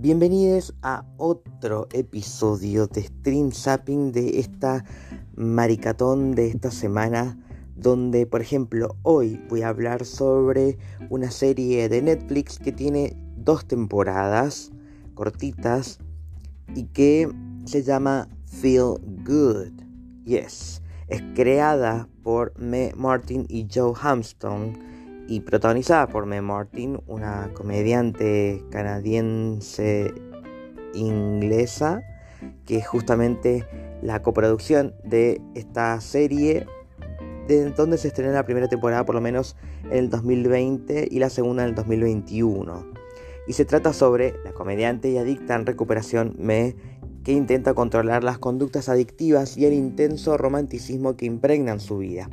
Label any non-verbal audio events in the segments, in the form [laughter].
Bienvenidos a otro episodio de Stream Zapping de esta maricatón de esta semana, donde por ejemplo hoy voy a hablar sobre una serie de Netflix que tiene dos temporadas cortitas y que se llama Feel Good. Yes, es creada por Me Martin y Joe Hamstone y protagonizada por Meg Martin, una comediante canadiense inglesa, que es justamente la coproducción de esta serie, de donde se estrenó la primera temporada por lo menos en el 2020 y la segunda en el 2021. Y se trata sobre la comediante y adicta en recuperación Me, que intenta controlar las conductas adictivas y el intenso romanticismo que impregnan su vida.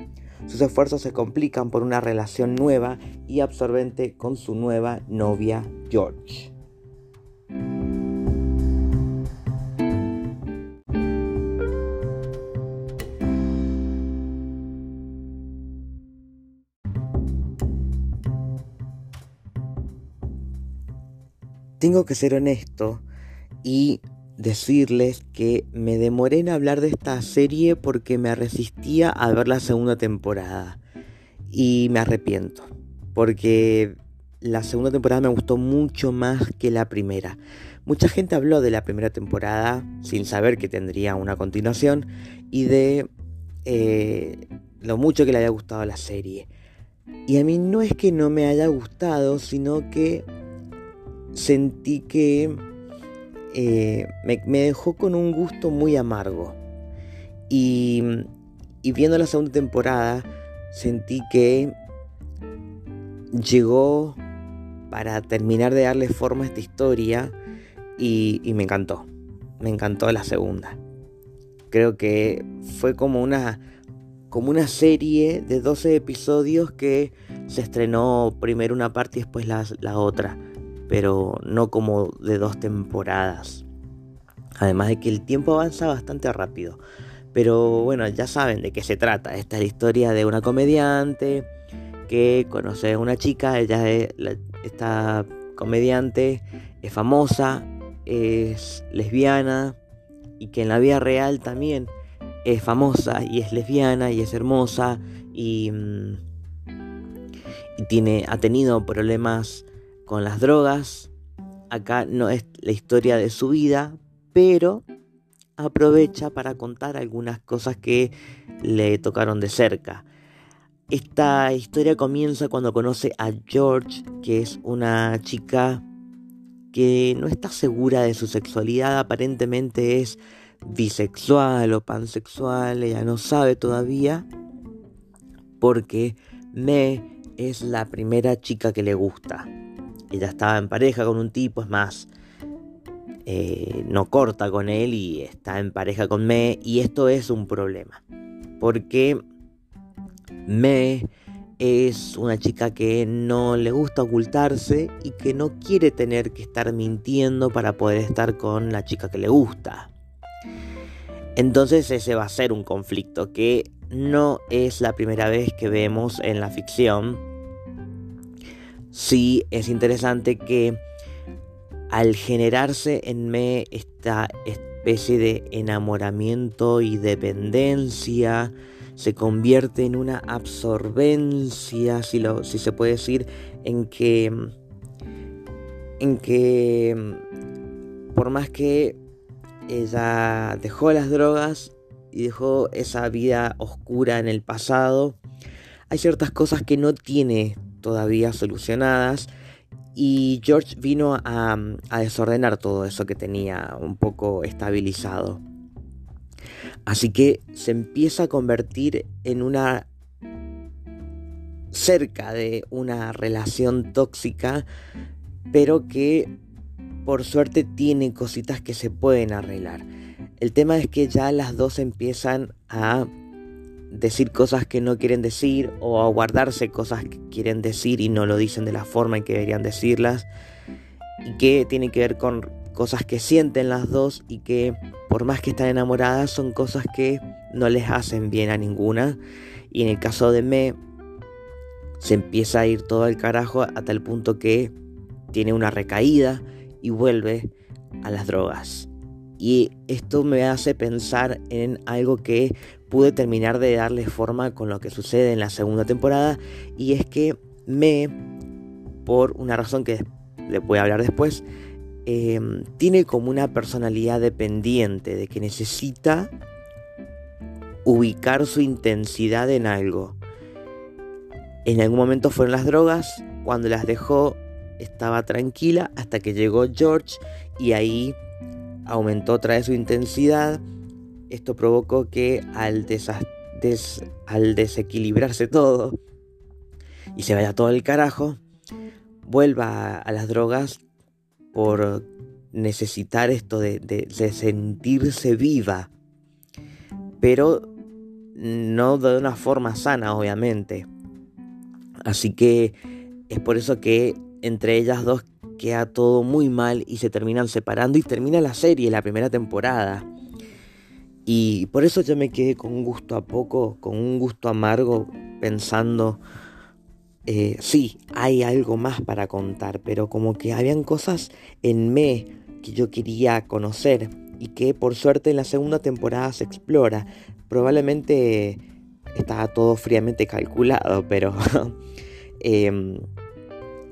Sus esfuerzos se complican por una relación nueva y absorbente con su nueva novia George. Tengo que ser honesto y decirles que me demoré en hablar de esta serie porque me resistía a ver la segunda temporada. Y me arrepiento. Porque la segunda temporada me gustó mucho más que la primera. Mucha gente habló de la primera temporada sin saber que tendría una continuación y de eh, lo mucho que le haya gustado la serie. Y a mí no es que no me haya gustado, sino que sentí que eh, me, dejó con un gusto muy amargo. Y, viendo la segunda temporada, sentí que llegó para terminar de darle forma a esta historia y, me encantó. Me encantó la segunda. Creo que fue como una, como una serie de 12 episodios que se estrenó primero una parte y después la otra pero no como de dos temporadas. Además de que el tiempo avanza bastante rápido. Pero bueno, ya saben de qué se trata. Esta es la historia de una comediante que conoce a una chica. Ella es esta comediante es famosa, es lesbiana y que en la vida real también es famosa y es lesbiana y es hermosa y, mm, y tiene, ha tenido problemas con las drogas. Acá no es la historia de su vida, pero aprovecha para contar algunas cosas que le tocaron de cerca. Esta historia comienza cuando conoce a George, que es una chica que no está segura de su sexualidad, aparentemente es bisexual o pansexual, ella no sabe todavía, porque Me es la primera chica que le gusta ella estaba en pareja con un tipo, es más, eh, no corta con él y está en pareja con Me, y esto es un problema, porque Me es una chica que no le gusta ocultarse y que no quiere tener que estar mintiendo para poder estar con la chica que le gusta. Entonces ese va a ser un conflicto que no es la primera vez que vemos en la ficción sí es interesante que al generarse en me esta especie de enamoramiento y dependencia, se convierte en una absorbencia, si, lo, si se puede decir, en que, en que por más que ella dejó las drogas y dejó esa vida oscura en el pasado, hay ciertas cosas que no tiene todavía solucionadas. Y George vino a, desordenar todo eso que tenía un poco estabilizado. Así que se empieza a convertir en una cerca de una relación tóxica, pero que por suerte tiene cositas que se pueden arreglar. El tema es que ya las dos empiezan a decir cosas que no quieren decir o a guardarse cosas que quieren decir y no lo dicen de la forma en que deberían decirlas y que tiene que ver con cosas que sienten las dos y que por más que están enamoradas son cosas que no les hacen bien a ninguna y en el caso de Me se empieza a ir todo al carajo a tal punto que tiene una recaída y vuelve a las drogas. Y esto me hace pensar en algo que pude terminar de darle forma con lo que sucede en la segunda temporada. Y es que me, por una razón que le voy a hablar después, em, tiene como una personalidad dependiente de que necesita ubicar su intensidad en algo. En algún momento fueron las drogas, cuando las dejó estaba tranquila hasta que llegó George y ahí aumentó otra vez su intensidad. Esto provocó que al, al desequilibrarse todo y se vaya todo el carajo, vuelva a, las drogas por necesitar esto de, de, sentirse viva, pero no de una forma sana, obviamente. Así que es por eso que entre ellas dos queda todo muy mal y se terminan separando y termina la serie, la primera temporada. Y por eso yo me quedé con un gusto a poco, con un gusto amargo, pensando, eh, sí, hay algo más para contar, pero como que habían cosas en me que yo quería conocer y que por suerte en la segunda temporada se explora. Probablemente estaba todo fríamente calculado, pero [laughs] em,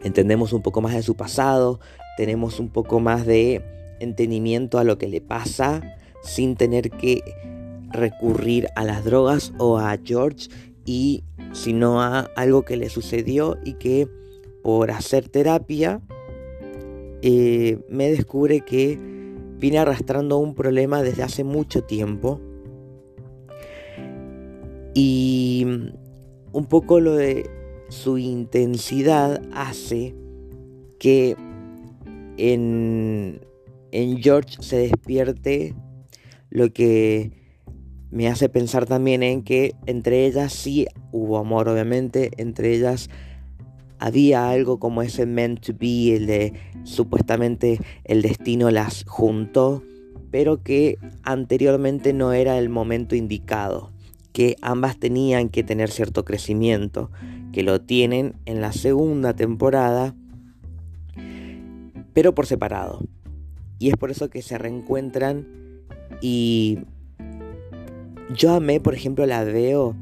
entendemos un poco más de su pasado, tenemos un poco más de entendimiento a lo que le pasa sin tener que recurrir a las drogas o a George y sino a algo que le sucedió y que por hacer terapia eh, me descubre que viene arrastrando un problema desde hace mucho tiempo. Y un poco lo de su intensidad hace que en, en George se despierte lo que me hace pensar también en que entre ellas sí hubo amor, obviamente, entre ellas había algo como ese meant to be, el de supuestamente el destino las juntó, pero que anteriormente no era el momento indicado, que ambas tenían que tener cierto crecimiento, que lo tienen en la segunda temporada, pero por separado. Y es por eso que se reencuentran y yo amé, por ejemplo, la veo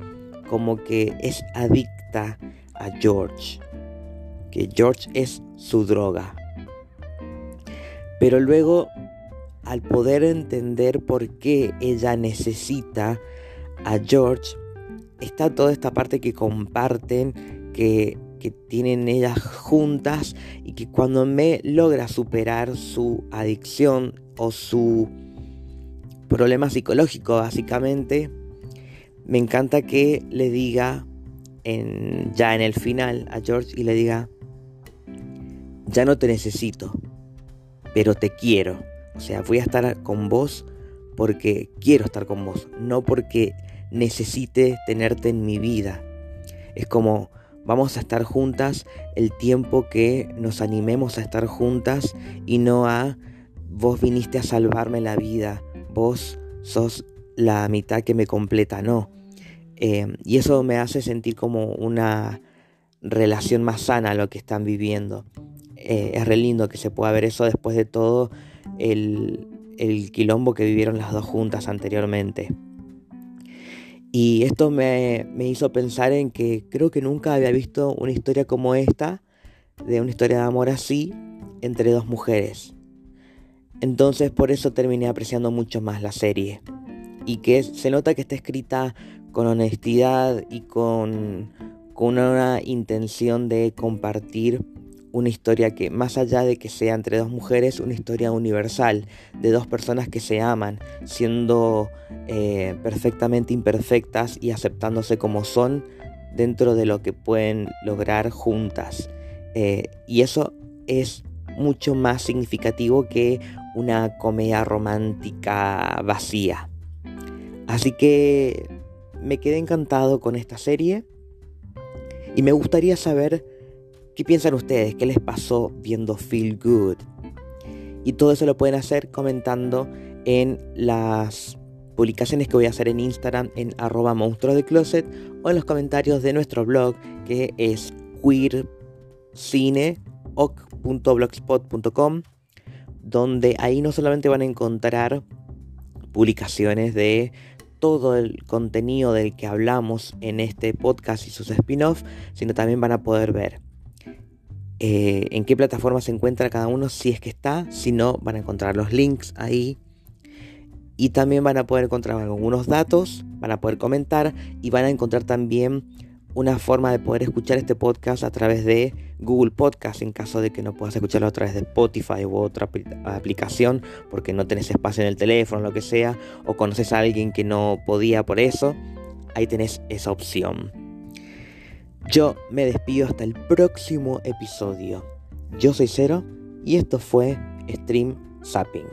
como que es adicta a George, que George es su droga. Pero luego, al poder entender por qué ella necesita a George, está toda esta parte que comparten, que, tienen ellas juntas y que cuando me logra superar su adicción o su problema psicológico básicamente, me encanta que le diga en, ya en el final a George y le diga, ya no te necesito, pero te quiero. O sea, voy a estar con vos porque quiero estar con vos, no porque necesite tenerte en mi vida. Es como vamos a estar juntas el tiempo que nos animemos a estar juntas y no a vos viniste a salvarme la vida, vos sos la mitad que me completa, no. Eh, y eso me hace sentir como una relación más sana a lo que están viviendo. Eh, es re lindo que se pueda ver eso después de todo el, el quilombo que vivieron las dos juntas anteriormente. Y esto me, hizo pensar en que creo que nunca había visto una historia como esta, de una historia de amor así, entre dos mujeres. Entonces por eso terminé apreciando mucho más la serie. Y que se nota que está escrita con honestidad y con, con una intención de compartir una historia que, más allá de que sea entre dos mujeres, una historia universal, de dos personas que se aman, siendo eh, perfectamente imperfectas y aceptándose como son dentro de lo que pueden lograr juntas. Eh, y eso es mucho más significativo que una comedia romántica vacía. Así que me quedé encantado con esta serie y me gustaría saber ¿Qué piensan ustedes? ¿Qué les pasó viendo Feel Good? Y todo eso lo pueden hacer comentando en las publicaciones que voy a hacer en Instagram en arroba monstruo de closet o en los comentarios de nuestro blog que es queercine oc.blogspot.com, donde ahí no solamente van a encontrar publicaciones de todo el contenido del que hablamos en este podcast y sus spin-offs, sino también van a poder ver eh, en qué plataforma se encuentra cada uno, si es que está, si no, van a encontrar los links ahí. Y también van a poder encontrar algunos datos, van a poder comentar y van a encontrar también una forma de poder escuchar este podcast a través de Google Podcast en caso de que no puedas escucharlo a través de Spotify u otra aplicación porque no tenés espacio en el teléfono, lo que sea, o conoces a alguien que no podía por eso, ahí tenés esa opción. Yo me despido hasta el próximo episodio. Yo soy Cero y esto fue Stream Zapping.